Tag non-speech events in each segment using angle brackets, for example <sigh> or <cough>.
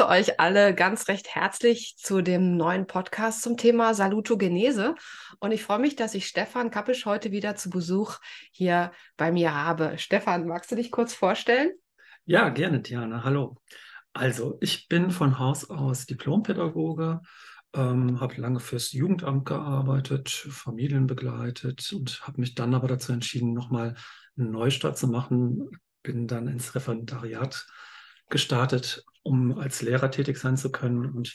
begrüße euch alle ganz recht herzlich zu dem neuen Podcast zum Thema Salutogenese. Und ich freue mich, dass ich Stefan Kappisch heute wieder zu Besuch hier bei mir habe. Stefan, magst du dich kurz vorstellen? Ja, gerne, Diana. Hallo. Also, ich bin von Haus aus Diplompädagoge, ähm, habe lange fürs Jugendamt gearbeitet, Familien begleitet und habe mich dann aber dazu entschieden, nochmal einen Neustart zu machen. Bin dann ins Referendariat gestartet, um als Lehrer tätig sein zu können und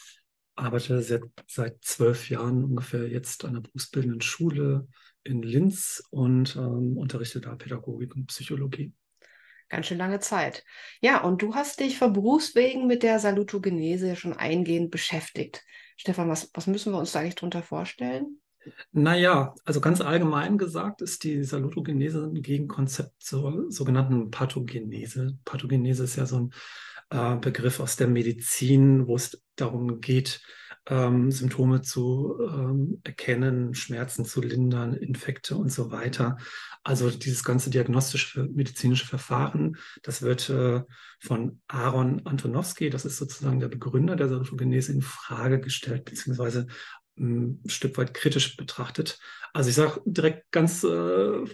arbeite seit, seit zwölf Jahren ungefähr jetzt an der berufsbildenden Schule in Linz und ähm, unterrichte da Pädagogik und Psychologie. Ganz schön lange Zeit. Ja, und du hast dich von Berufswegen mit der Salutogenese schon eingehend beschäftigt. Stefan, was, was müssen wir uns da eigentlich darunter vorstellen? Naja, also ganz allgemein gesagt ist die Salutogenese ein Gegenkonzept zur sogenannten Pathogenese. Pathogenese ist ja so ein äh, Begriff aus der Medizin, wo es darum geht, ähm, Symptome zu ähm, erkennen, Schmerzen zu lindern, Infekte und so weiter. Also dieses ganze diagnostische medizinische Verfahren, das wird äh, von Aaron Antonowski, das ist sozusagen der Begründer der Salutogenese, in Frage gestellt, beziehungsweise ein Stück weit kritisch betrachtet. Also ich sage direkt ganz äh,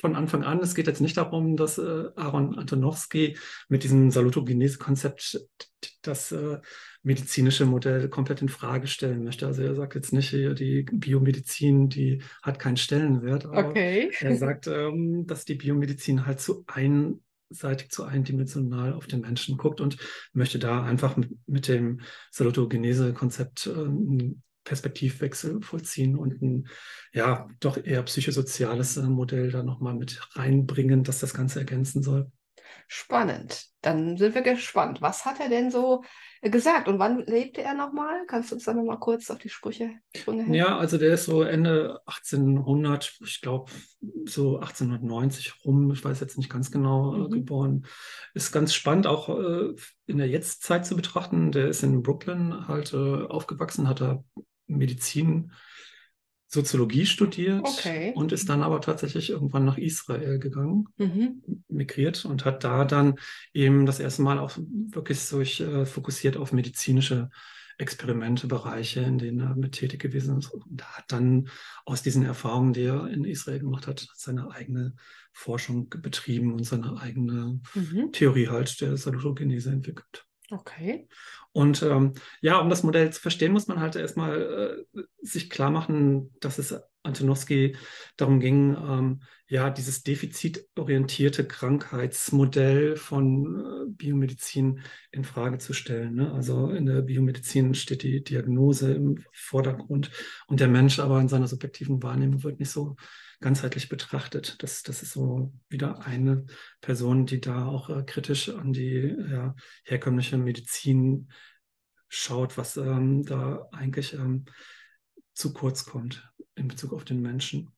von Anfang an, es geht jetzt nicht darum, dass äh, Aaron Antonowski mit diesem Salutogenese-Konzept das äh, medizinische Modell komplett in Frage stellen möchte. Also er sagt jetzt nicht, die Biomedizin, die hat keinen Stellenwert, aber okay. er sagt, ähm, dass die Biomedizin halt zu einseitig, zu eindimensional auf den Menschen guckt und möchte da einfach mit, mit dem Salutogenese-Konzept äh, Perspektivwechsel vollziehen und ein ja doch eher psychosoziales äh, Modell da nochmal mit reinbringen, dass das Ganze ergänzen soll. Spannend. Dann sind wir gespannt. Was hat er denn so äh, gesagt und wann lebte er nochmal? Kannst du uns da nochmal kurz auf die Sprüche helfen? Ja, also der ist so Ende 1800, ich glaube so 1890 rum, ich weiß jetzt nicht ganz genau, äh, mhm. geboren. Ist ganz spannend auch äh, in der Jetztzeit zu betrachten. Der ist in Brooklyn halt äh, aufgewachsen, hat da Medizin, Soziologie studiert okay. und ist dann aber tatsächlich irgendwann nach Israel gegangen, mhm. migriert und hat da dann eben das erste Mal auch wirklich so äh, fokussiert auf medizinische Experimente, Bereiche, in denen er mit tätig gewesen ist und hat dann aus diesen Erfahrungen, die er in Israel gemacht hat, seine eigene Forschung betrieben und seine eigene mhm. Theorie halt der Salutogenese entwickelt. Okay. Und ähm, ja, um das Modell zu verstehen, muss man halt erstmal äh, sich klar machen, dass es Antonowski darum ging, ähm, ja, dieses defizitorientierte Krankheitsmodell von äh, Biomedizin in Frage zu stellen. Ne? Also in der Biomedizin steht die Diagnose im Vordergrund und der Mensch aber in seiner subjektiven Wahrnehmung wird nicht so ganzheitlich betrachtet. Das, das ist so wieder eine Person, die da auch äh, kritisch an die ja, herkömmliche Medizin schaut, was ähm, da eigentlich ähm, zu kurz kommt in Bezug auf den Menschen.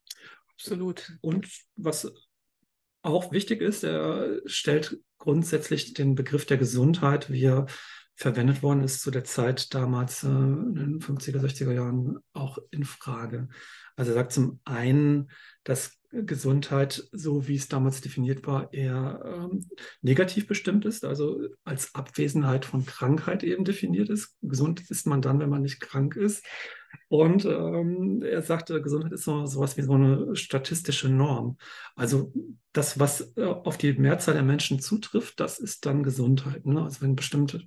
Absolut. Und was auch wichtig ist, er stellt grundsätzlich den Begriff der Gesundheit, wie er verwendet worden ist zu der Zeit damals äh, in den 50er, 60er Jahren auch in Frage. Also er sagt zum einen, dass Gesundheit, so wie es damals definiert war, eher ähm, negativ bestimmt ist, also als Abwesenheit von Krankheit eben definiert ist. Gesund ist man dann, wenn man nicht krank ist. Und ähm, er sagte, Gesundheit ist so sowas wie so eine statistische Norm. Also das, was äh, auf die Mehrzahl der Menschen zutrifft, das ist dann Gesundheit. Ne? Also wenn ein bestimmter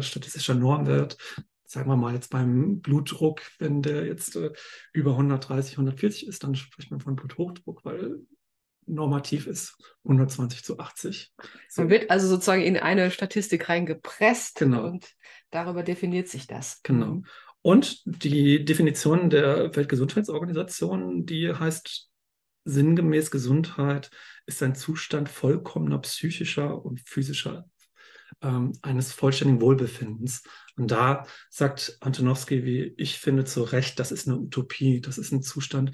statistischer Normwert sagen wir mal jetzt beim Blutdruck, wenn der jetzt äh, über 130, 140 ist, dann spricht man von Bluthochdruck, weil normativ ist 120 zu 80. So. Man wird also sozusagen in eine Statistik reingepresst genau. und darüber definiert sich das. Genau. Und die Definition der Weltgesundheitsorganisation, die heißt sinngemäß Gesundheit ist ein Zustand vollkommener psychischer und physischer ähm, eines vollständigen Wohlbefindens. Und da sagt Antonowski, wie ich finde, zu Recht, das ist eine Utopie, das ist ein Zustand,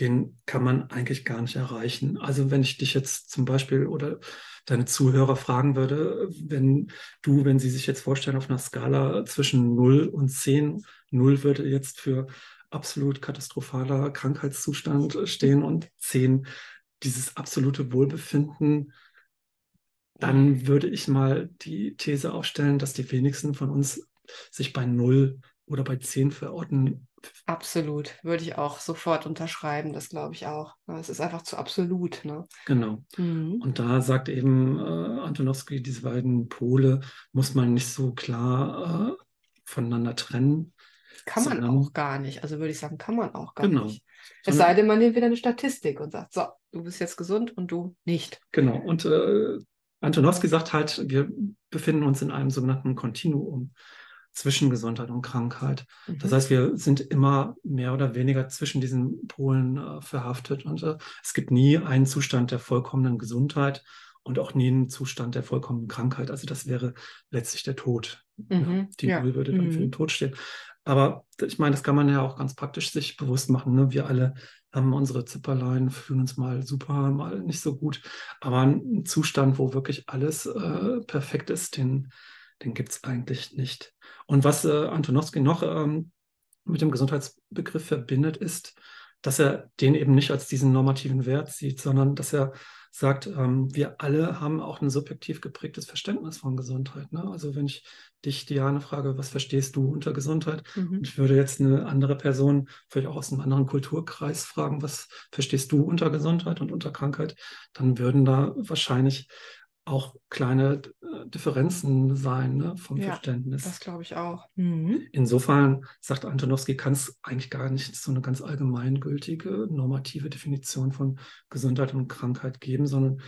den kann man eigentlich gar nicht erreichen. Also wenn ich dich jetzt zum Beispiel oder deine Zuhörer fragen würde, wenn du, wenn sie sich jetzt vorstellen, auf einer Skala zwischen 0 und 10, 0 würde jetzt für absolut katastrophaler Krankheitszustand stehen und 10 dieses absolute Wohlbefinden dann würde ich mal die These aufstellen, dass die wenigsten von uns sich bei null oder bei zehn verorten. Absolut, würde ich auch sofort unterschreiben, das glaube ich auch. Es ist einfach zu absolut. Ne? Genau. Mhm. Und da sagt eben äh, Antonowski, diese beiden Pole muss man nicht so klar äh, voneinander trennen. Kann man auch gar nicht. Also würde ich sagen, kann man auch gar genau. nicht. Es sei denn, man nimmt wieder eine Statistik und sagt, so, du bist jetzt gesund und du nicht. Genau. Und äh, Antonowski sagt halt, wir befinden uns in einem sogenannten Kontinuum zwischen Gesundheit und Krankheit. Mhm. Das heißt, wir sind immer mehr oder weniger zwischen diesen Polen äh, verhaftet und äh, es gibt nie einen Zustand der vollkommenen Gesundheit und auch nie einen Zustand der vollkommenen Krankheit. Also das wäre letztlich der Tod. Mhm. Ja, die ja. Null würde dann mhm. für den Tod stehen. Aber ich meine, das kann man ja auch ganz praktisch sich bewusst machen. Ne? Wir alle haben unsere Zipperlein, fühlen uns mal super, mal nicht so gut. Aber ein Zustand, wo wirklich alles äh, perfekt ist, den, den gibt es eigentlich nicht. Und was äh, Antonowski noch ähm, mit dem Gesundheitsbegriff verbindet, ist, dass er den eben nicht als diesen normativen Wert sieht, sondern dass er sagt, ähm, wir alle haben auch ein subjektiv geprägtes Verständnis von Gesundheit. Ne? Also wenn ich dich, Diane, frage, was verstehst du unter Gesundheit? Mhm. Und ich würde jetzt eine andere Person, vielleicht auch aus einem anderen Kulturkreis fragen, was verstehst du unter Gesundheit und unter Krankheit? Dann würden da wahrscheinlich auch kleine äh, Differenzen sein ne, vom ja, Verständnis. Das glaube ich auch. Mhm. Insofern, sagt Antonowski, kann es eigentlich gar nicht so eine ganz allgemeingültige normative Definition von Gesundheit und Krankheit geben, sondern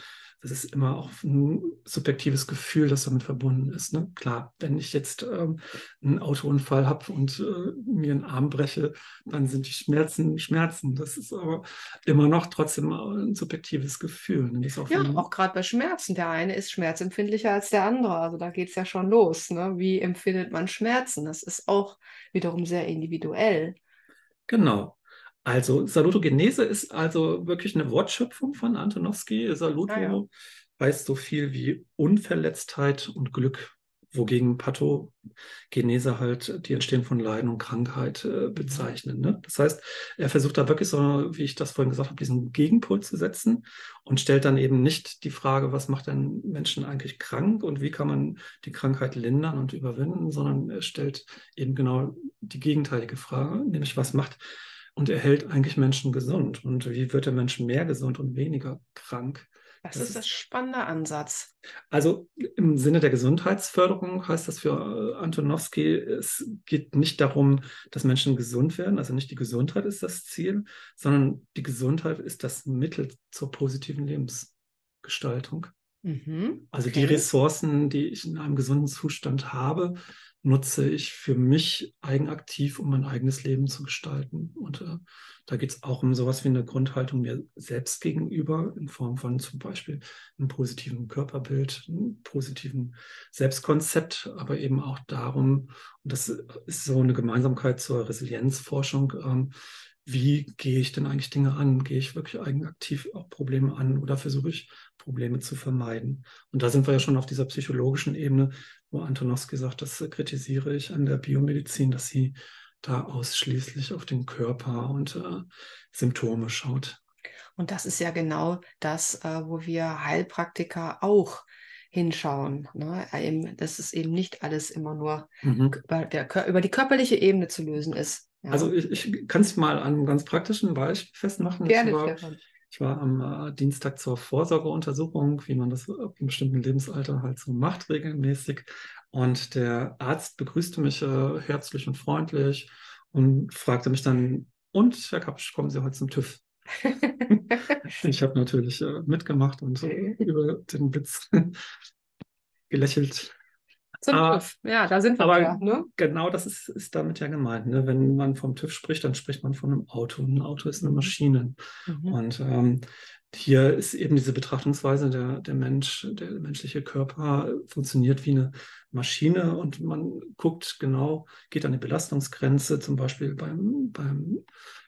das ist immer auch ein subjektives Gefühl, das damit verbunden ist. Ne? Klar, wenn ich jetzt ähm, einen Autounfall habe und äh, mir einen Arm breche, dann sind die Schmerzen Schmerzen. Das ist aber immer noch trotzdem ein subjektives Gefühl. Ne? Auch ja, auch gerade bei Schmerzen. Der eine ist schmerzempfindlicher als der andere. Also da geht es ja schon los. Ne? Wie empfindet man Schmerzen? Das ist auch wiederum sehr individuell. Genau. Also Salutogenese ist also wirklich eine Wortschöpfung von Antonowski. Saluto ah, ja. heißt so viel wie Unverletztheit und Glück, wogegen Pathogenese halt die Entstehung von Leiden und Krankheit äh, bezeichnen. Ne? Das heißt, er versucht da wirklich so, wie ich das vorhin gesagt habe, diesen Gegenpol zu setzen und stellt dann eben nicht die Frage, was macht einen Menschen eigentlich krank und wie kann man die Krankheit lindern und überwinden, sondern er stellt eben genau die gegenteilige Frage, nämlich was macht und er hält eigentlich Menschen gesund. Und wie wird der Mensch mehr gesund und weniger krank? Das, das ist ein spannender Ansatz. Also im Sinne der Gesundheitsförderung heißt das für äh, Antonowski, es geht nicht darum, dass Menschen gesund werden, also nicht die Gesundheit ist das Ziel, sondern die Gesundheit ist das Mittel zur positiven Lebensgestaltung. Mhm, also okay. die Ressourcen, die ich in einem gesunden Zustand habe, nutze ich für mich eigenaktiv, um mein eigenes Leben zu gestalten. Und äh, da geht es auch um sowas wie eine Grundhaltung mir selbst gegenüber, in Form von zum Beispiel einem positiven Körperbild, einem positiven Selbstkonzept, aber eben auch darum, und das ist so eine Gemeinsamkeit zur Resilienzforschung, ähm, wie gehe ich denn eigentlich Dinge an? Gehe ich wirklich eigenaktiv auch Probleme an oder versuche ich Probleme zu vermeiden? Und da sind wir ja schon auf dieser psychologischen Ebene, wo Antonowski sagt, das kritisiere ich an der Biomedizin, dass sie da ausschließlich auf den Körper und äh, Symptome schaut. Und das ist ja genau das, äh, wo wir Heilpraktiker auch hinschauen. Ne? Dass es eben nicht alles immer nur mhm. über, der, über die körperliche Ebene zu lösen ist. Ja. Also ich, ich kann es mal an einem ganz praktischen Beispiel festmachen. Gerne, ich war, am äh, Dienstag zur Vorsorgeuntersuchung, wie man das ab einem bestimmten Lebensalter halt so macht, regelmäßig. Und der Arzt begrüßte mich äh, herzlich und freundlich und fragte mich dann, und Herr Kapsch, kommen Sie heute zum TÜV? <laughs> ich habe natürlich äh, mitgemacht und über den Witz <laughs> gelächelt. Zum aber, TÜV. Ja, da sind wir aber ja, ne? Genau das ist, ist damit ja gemeint. Ne? Wenn man vom TÜV spricht, dann spricht man von einem Auto. Ein Auto ist eine mhm. Maschine. Mhm. Und ähm, hier ist eben diese Betrachtungsweise, der, der Mensch, der menschliche Körper funktioniert wie eine Maschine und man guckt genau, geht an die Belastungsgrenze, zum Beispiel beim, beim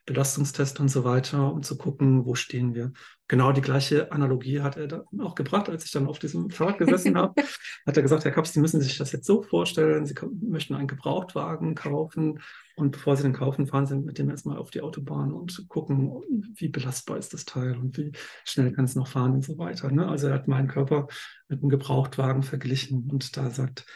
Belastungstest und so weiter, um zu gucken, wo stehen wir. Genau die gleiche Analogie hat er dann auch gebracht, als ich dann auf diesem Fahrrad gesessen habe. <laughs> Hat er gesagt, Herr Kaps, Sie müssen sich das jetzt so vorstellen, Sie möchten einen Gebrauchtwagen kaufen und bevor Sie den kaufen, fahren Sie mit dem erstmal auf die Autobahn und gucken, wie belastbar ist das Teil und wie schnell kann es noch fahren und so weiter. Ne? Also er hat meinen Körper mit einem Gebrauchtwagen verglichen und da sagt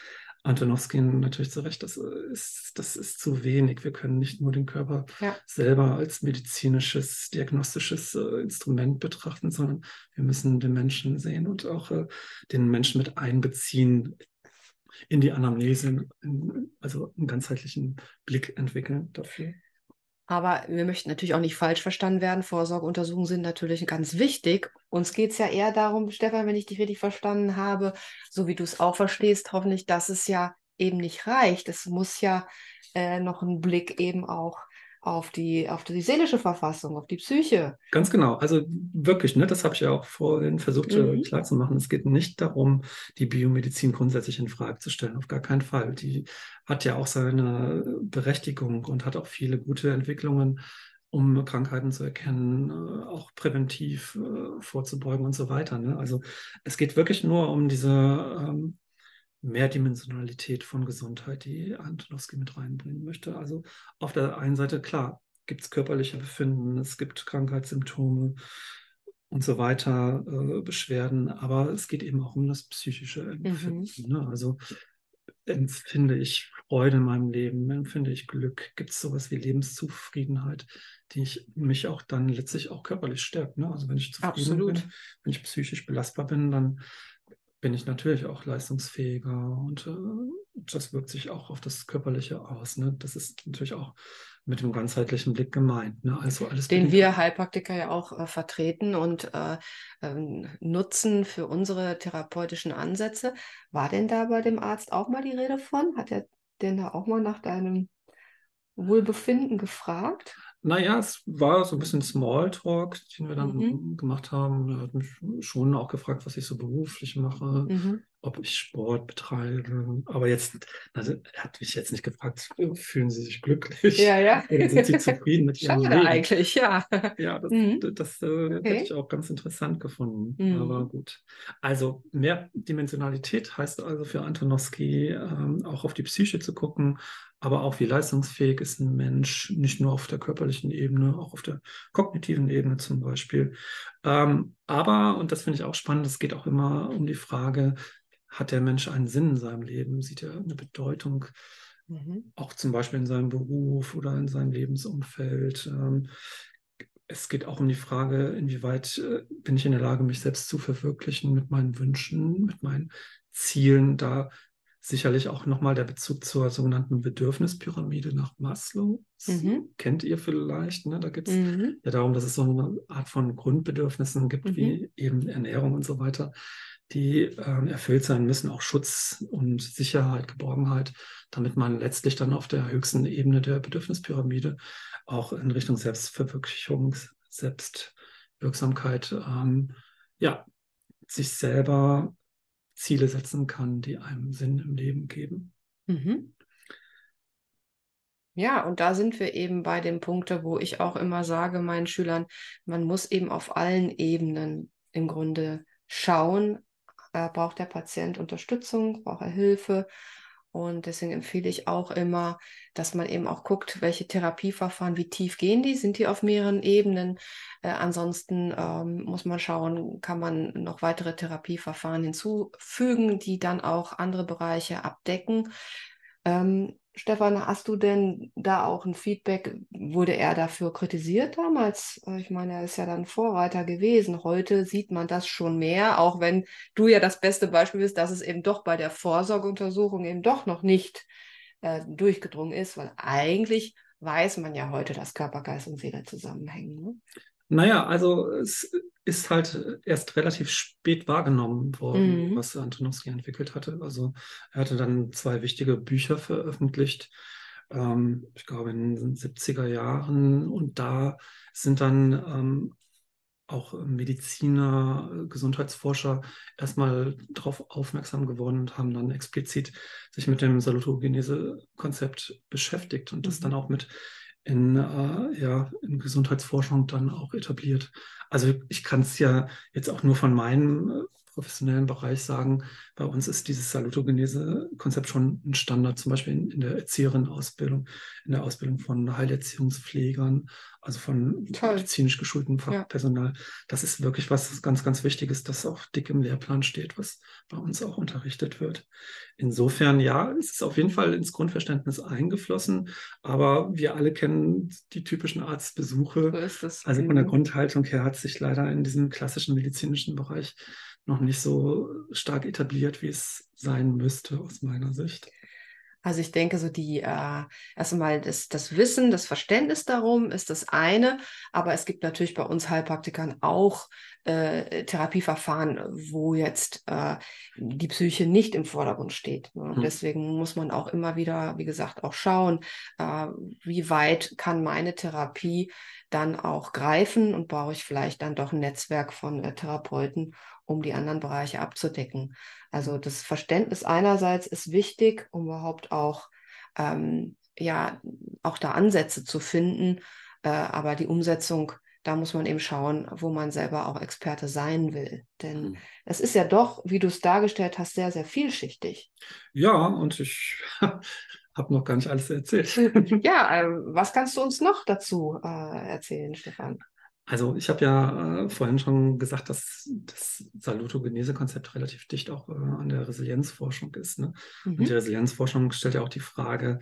Antonowski natürlich zu Recht, das ist, das ist zu wenig. Wir können nicht nur den Körper Ja. selber als medizinisches, diagnostisches äh, Instrument betrachten, sondern wir müssen den Menschen sehen und auch äh, den Menschen mit einbeziehen in die Anamnese, in, also einen ganzheitlichen Blick entwickeln dafür. Aber wir möchten natürlich auch nicht falsch verstanden werden. Vorsorgeuntersuchungen sind natürlich ganz wichtig. Uns geht es ja eher darum, Stefan, wenn ich dich richtig verstanden habe, so wie du es auch verstehst, hoffentlich, dass es ja eben nicht reicht. Es muss ja äh, noch ein Blick eben auch auf die, auf die seelische Verfassung, auf die Psyche. Ganz genau. Also wirklich, ne, das habe ich ja auch vorhin versucht äh, Mhm. klarzumachen. Es geht nicht darum, die Biomedizin grundsätzlich in Frage zu stellen. Auf gar keinen Fall. Die hat ja auch seine Berechtigung und hat auch viele gute Entwicklungen, um Krankheiten zu erkennen, äh, auch präventiv äh, vorzubeugen und so weiter. Ne? Also es geht wirklich nur um diese ähm, Mehrdimensionalität von Gesundheit, die Antonowski mit reinbringen möchte. Also auf der einen Seite, klar, gibt es körperliche Befinden, es gibt Krankheitssymptome und so weiter, äh, Beschwerden, aber es geht eben auch um das psychische Empfinden. Ne? Also empfinde ich Freude in meinem Leben, empfinde ich Glück, gibt es sowas wie Lebenszufriedenheit, die ich, mich auch dann letztlich auch körperlich stärkt. Ne? Also wenn ich zufrieden Absolut. bin, wenn ich psychisch belastbar bin, dann bin ich natürlich auch leistungsfähiger und äh, das wirkt sich auch auf das Körperliche aus. Ne? Das ist natürlich auch mit dem ganzheitlichen Blick gemeint. Ne? Also alles den wir Heilpraktiker ja auch äh, vertreten und äh, ähm, nutzen für unsere therapeutischen Ansätze. War denn da bei dem Arzt auch mal die Rede von? Hat er denn da auch mal nach deinem Wohlbefinden gefragt? Naja, es war so ein bisschen Smalltalk, den wir dann Mhm. gemacht haben. Er hat mich schon auch gefragt, was ich so beruflich mache, Mhm. ob ich Sport betreibe. Aber jetzt, also er hat mich jetzt nicht gefragt, fühlen Sie sich glücklich? Ja, ja. <laughs> Oder sind Sie zufrieden mit <laughs> Ihrem Leben? eigentlich, ja. Ja, das, Mhm. das äh, Okay. hätte ich auch ganz interessant gefunden. Mhm. Aber gut. Also Mehrdimensionalität heißt also für Antonowski ähm, auch auf die Psyche zu gucken, aber auch wie leistungsfähig ist ein Mensch, nicht nur auf der körperlichen Ebene, auch auf der kognitiven Ebene zum Beispiel. Ähm, aber, und das finde ich auch spannend, es geht auch immer um die Frage, hat der Mensch einen Sinn in seinem Leben? Sieht er eine Bedeutung? Mhm. auch zum Beispiel in seinem Beruf oder in seinem Lebensumfeld. Ähm, es geht auch um die Frage, inwieweit äh, bin ich in der Lage, mich selbst zu verwirklichen mit meinen Wünschen, mit meinen Zielen. Da sicherlich auch nochmal der Bezug zur sogenannten Bedürfnispyramide nach Maslow. Mhm. Kennt ihr vielleicht? Ne? Da geht es Mhm. ja darum, dass es so eine Art von Grundbedürfnissen gibt, Mhm. wie eben Ernährung und so weiter, die ähm, erfüllt sein müssen, auch Schutz und Sicherheit, Geborgenheit, damit man letztlich dann auf der höchsten Ebene der Bedürfnispyramide auch in Richtung Selbstverwirklichung, Selbstwirksamkeit, ähm, ja, sich selber Ziele setzen kann, die einem Sinn im Leben geben. Mhm. Ja, und da sind wir eben bei dem Punkte, wo ich auch immer sage meinen Schülern, man muss eben auf allen Ebenen im Grunde schauen, äh, braucht der Patient Unterstützung, braucht er Hilfe. Und deswegen empfehle ich auch immer, dass man eben auch guckt, welche Therapieverfahren, wie tief gehen die, sind die auf mehreren Ebenen. Äh, ansonsten ähm, muss man schauen, kann man noch weitere Therapieverfahren hinzufügen, die dann auch andere Bereiche abdecken. Ähm, Stefan, hast du denn da auch ein Feedback? Wurde er dafür kritisiert damals? Äh, Ich meine, er ist ja dann Vorreiter gewesen. Heute sieht man das schon mehr, auch wenn du ja das beste Beispiel bist, dass es eben doch bei der Vorsorgeuntersuchung eben doch noch nicht äh, durchgedrungen ist, weil eigentlich weiß man ja heute, dass Körper, Geist und Seele zusammenhängen. Ne? Naja, also es ist halt erst relativ spät wahrgenommen worden, Mhm. was Antonowski entwickelt hatte. Also er hatte dann zwei wichtige Bücher veröffentlicht, ähm, ich glaube in den 70er Jahren. Und da sind dann ähm, auch Mediziner, Gesundheitsforscher erstmal darauf aufmerksam geworden und haben dann explizit sich mit dem Salutogenese-Konzept beschäftigt und das Mhm. dann auch mit in, äh, ja, in Gesundheitsforschung dann auch etabliert. Also ich kann es ja jetzt auch nur von meinem äh, professionellen Bereich sagen, bei uns ist dieses Salutogenese-Konzept schon ein Standard, zum Beispiel in, in der Erzieherinnenausbildung, in der Ausbildung von Heilerziehungspflegern, also von Toll. medizinisch geschultem Fachpersonal. Ja. Das ist wirklich was ganz, ganz Wichtiges, das auch dick im Lehrplan steht, was bei uns auch unterrichtet wird. Insofern, ja, es ist auf jeden Fall ins Grundverständnis eingeflossen, aber wir alle kennen die typischen Arztbesuche. So. Also von der mhm. Grundhaltung her hat sich leider in diesem klassischen medizinischen Bereich noch nicht so stark etabliert, wie es sein müsste, aus meiner Sicht. Also ich denke, so die äh, erstmal das, das Wissen, das Verständnis darum ist das eine, aber es gibt natürlich bei uns Heilpraktikern auch äh, Therapieverfahren, wo jetzt äh, die Psyche nicht im Vordergrund steht. Ne? Mhm. Deswegen muss man auch immer wieder, wie gesagt, auch schauen, äh, wie weit kann meine Therapie dann auch greifen und brauche ich vielleicht dann doch ein Netzwerk von äh, Therapeuten, um die anderen Bereiche abzudecken. Also das Verständnis einerseits ist wichtig, um überhaupt auch, ähm, ja, auch da Ansätze zu finden, äh, aber die Umsetzung, da muss man eben schauen, wo man selber auch Experte sein will. Denn mhm. es ist ja doch, wie du es dargestellt hast, sehr, sehr vielschichtig. Ja, und ich <laughs> habe noch gar nicht alles erzählt. ja, <laughs> äh, was kannst du uns noch dazu äh, erzählen, Stefan? Also ich habe ja äh, vorhin schon gesagt, dass das Salutogenese-Konzept relativ dicht auch äh, an der Resilienzforschung ist. Ne? Mhm. Und die Resilienzforschung stellt ja auch die Frage,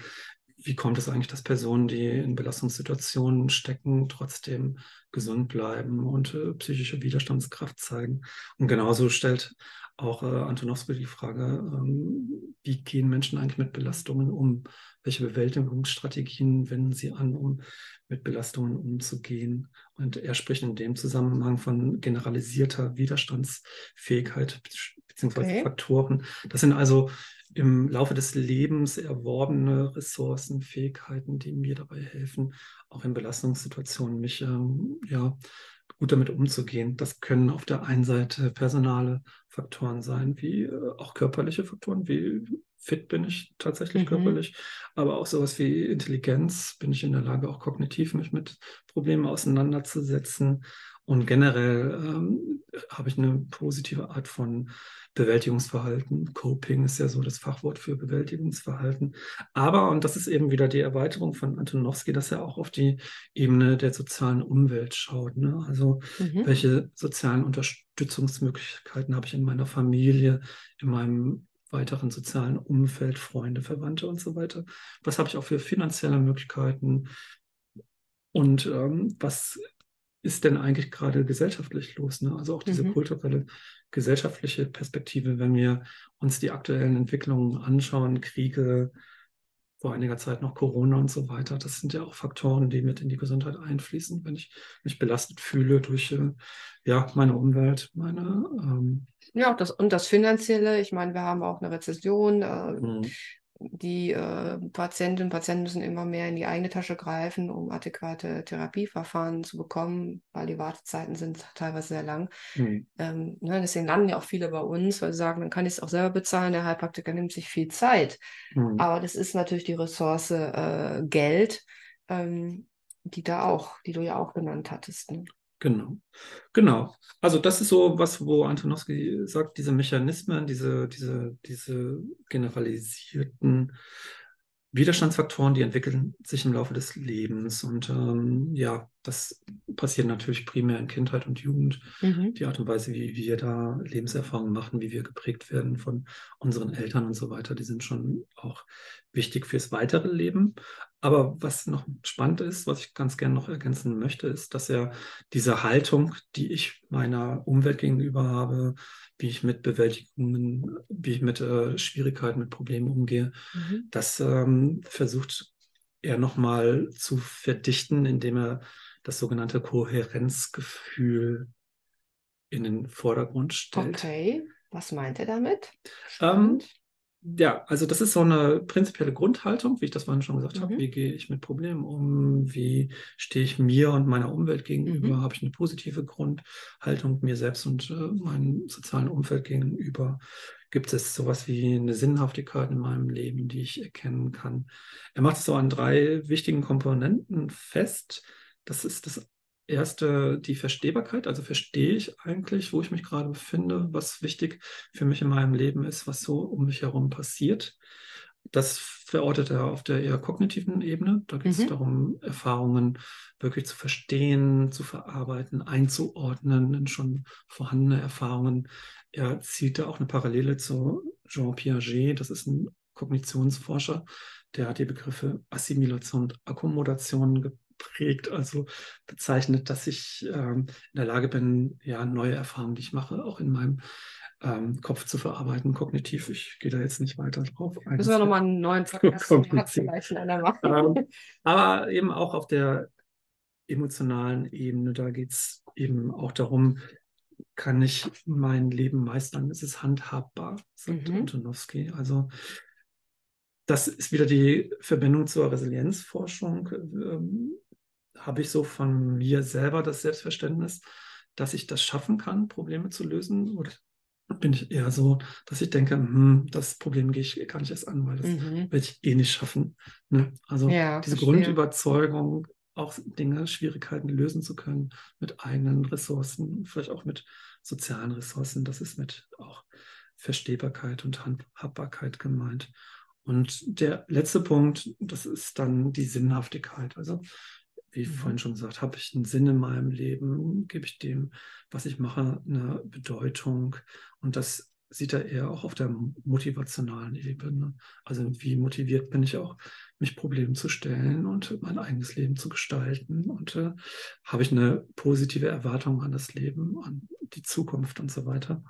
wie kommt es eigentlich, dass Personen, die in Belastungssituationen stecken, trotzdem gesund bleiben und äh, psychische Widerstandskraft zeigen? Und genauso stellt auch äh, Antonowski die Frage, ähm, wie gehen Menschen eigentlich mit Belastungen um? Welche Bewältigungsstrategien wenden sie an, um mit Belastungen umzugehen? Und er spricht in dem Zusammenhang von generalisierter Widerstandsfähigkeit beziehungsweise okay. Faktoren. Das sind also im Laufe des Lebens erworbene Ressourcen, Fähigkeiten, die mir dabei helfen, auch in Belastungssituationen mich ähm, ja, gut damit umzugehen. Das können auf der einen Seite personale Faktoren sein, wie äh, auch körperliche Faktoren, wie fit bin ich tatsächlich mhm. körperlich, aber auch sowas wie Intelligenz, bin ich in der Lage, auch kognitiv mich mit Problemen auseinanderzusetzen. Und generell ähm, habe ich eine positive Art von Bewältigungsverhalten. Coping ist ja so das Fachwort für Bewältigungsverhalten. Aber, und das ist eben wieder die Erweiterung von Antonowski, dass er auch auf die Ebene der sozialen Umwelt schaut. Ne? Also mhm. welche sozialen Unterstützungsmöglichkeiten habe ich in meiner Familie, in meinem weiteren sozialen Umfeld, Freunde, Verwandte und so weiter. Was habe ich auch für finanzielle Möglichkeiten? Und ähm, was ist denn eigentlich gerade gesellschaftlich los? Ne? Also auch diese mhm. kulturelle, gesellschaftliche Perspektive, wenn wir uns die aktuellen Entwicklungen anschauen, Kriege, vor einiger Zeit noch Corona und so weiter, das sind ja auch Faktoren, die mit in die Gesundheit einfließen, wenn ich mich belastet fühle durch äh, ja, meine Umwelt, meine ähm, ja, das, und das Finanzielle, ich meine, wir haben auch eine Rezession, äh, mhm die äh, Patientinnen und Patienten müssen immer mehr in die eigene Tasche greifen, um adäquate Therapieverfahren zu bekommen, weil die Wartezeiten sind teilweise sehr lang. Mhm. Ähm, ne, deswegen landen ja auch viele bei uns, weil sie sagen, dann kann ich es auch selber bezahlen. Der Heilpraktiker nimmt sich viel Zeit. Mhm. Aber das ist natürlich die Ressource äh, Geld, ähm, die da auch, die du ja auch genannt hattest. Ne? Genau, genau. Also das ist so was, wo Antonowski sagt, diese Mechanismen, diese, diese, diese generalisierten Widerstandsfaktoren, die entwickeln sich im Laufe des Lebens. Und ähm, ja, das passiert natürlich primär in Kindheit und Jugend. Mhm. Die Art und Weise, wie wir da Lebenserfahrungen machen, wie wir geprägt werden von unseren Eltern und so weiter, die sind schon auch wichtig fürs weitere Leben. Aber was noch spannend ist, was ich ganz gerne noch ergänzen möchte, ist, dass er diese Haltung, die ich meiner Umwelt gegenüber habe, wie ich mit Bewältigungen, wie ich mit äh, Schwierigkeiten, mit Problemen umgehe. Mhm. Das ähm, versucht er nochmal zu verdichten, indem er das sogenannte Kohärenzgefühl in den Vordergrund stellt. Okay, was meint er damit? Ähm, ja, also das ist so eine prinzipielle Grundhaltung, wie ich das vorhin schon gesagt mhm. habe. Wie gehe ich mit Problemen um? Wie stehe ich mir und meiner Umwelt gegenüber? Mhm. Habe ich eine positive Grundhaltung mir selbst und äh, meinem sozialen Umfeld gegenüber? Gibt es sowas wie eine Sinnhaftigkeit in meinem Leben, die ich erkennen kann? Er macht es so an drei wichtigen Komponenten fest. Das ist das erste die Verstehbarkeit, also verstehe ich eigentlich, wo ich mich gerade befinde, was wichtig für mich in meinem Leben ist, was so um mich herum passiert. Das verortet er auf der eher kognitiven Ebene. Da geht es mhm. darum, Erfahrungen wirklich zu verstehen, zu verarbeiten, einzuordnen in schon vorhandene Erfahrungen. Er zieht da auch eine Parallele zu Jean Piaget, das ist ein Kognitionsforscher, der hat die Begriffe Assimilation und Akkommodation geprägt, also bezeichnet, dass ich ähm, in der Lage bin, ja, neue Erfahrungen, die ich mache, auch in meinem ähm, Kopf zu verarbeiten, kognitiv. Ich gehe da jetzt nicht weiter drauf ein. Müssen wir nochmal einen neuen Podcast ähm, aber eben auch auf der emotionalen Ebene, da geht es eben auch darum, kann ich mein Leben meistern? Ist es handhabbar, sagt mhm. Antonowski. Also das ist wieder die Verbindung zur Resilienzforschung. Habe ich so von mir selber das Selbstverständnis, dass ich das schaffen kann, Probleme zu lösen? Oder bin ich eher so, dass ich denke, hm, das Problem gehe ich gar nicht erst an, weil das mhm. werde ich eh nicht schaffen. Ne? Also ja, diese verstehe. Grundüberzeugung, auch Dinge, Schwierigkeiten lösen zu können mit eigenen Ressourcen, vielleicht auch mit sozialen Ressourcen, das ist mit auch Verstehbarkeit und Handhabbarkeit gemeint. Und der letzte Punkt, das ist dann die Sinnhaftigkeit. Also, wie mhm. vorhin schon gesagt, habe ich einen Sinn in meinem Leben? Gebe ich dem, was ich mache, eine Bedeutung? Und das sieht er eher auch auf der motivationalen Ebene. Also wie motiviert bin ich auch, mich Problemen zu stellen und mein eigenes Leben zu gestalten? Und äh, habe ich eine positive Erwartung an das Leben, an die Zukunft und so weiter?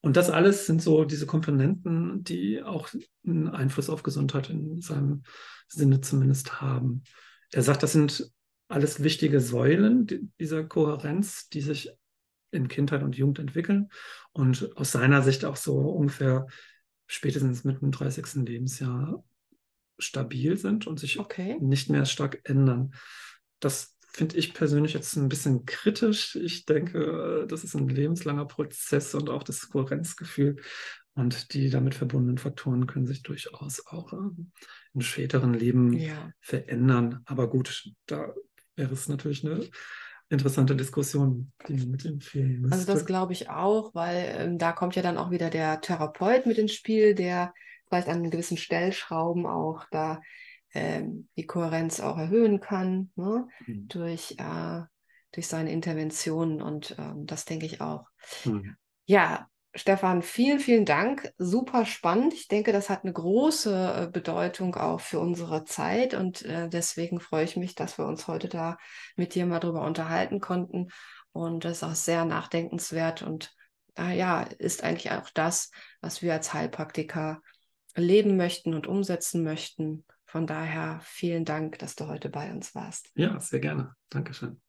Und das alles sind so diese Komponenten, die auch einen Einfluss auf Gesundheit in seinem Sinne zumindest haben. Er sagt, das sind alles wichtige Säulen dieser Kohärenz, die sich in Kindheit und Jugend entwickeln und aus seiner Sicht auch so ungefähr spätestens mit dem 30. Lebensjahr stabil sind und sich okay. nicht mehr stark ändern. Das finde ich persönlich jetzt ein bisschen kritisch. Ich denke, das ist ein lebenslanger Prozess und auch das Kohärenzgefühl und die damit verbundenen Faktoren können sich durchaus auch ähm, in späteren Leben ja. verändern. Aber gut, da wäre es natürlich eine interessante Diskussion, die man mit empfehlen müsste. Also das glaube ich auch, weil ähm, da kommt ja dann auch wieder der Therapeut mit ins Spiel, der vielleicht an gewissen Stellschrauben auch da ähm, die Kohärenz auch erhöhen kann ne? Mhm. durch, äh, durch seine Interventionen und ähm, das denke ich auch. Mhm. Ja, Stefan, vielen, vielen Dank. Super spannend. Ich denke, das hat eine große äh, Bedeutung auch für unsere Zeit und äh, deswegen freue ich mich, dass wir uns heute da mit dir mal drüber unterhalten konnten. Und das ist auch sehr nachdenkenswert und äh, ja, ist eigentlich auch das, was wir als Heilpraktiker leben möchten und umsetzen möchten. Von daher vielen Dank, dass du heute bei uns warst. Ja, sehr gerne. Dankeschön.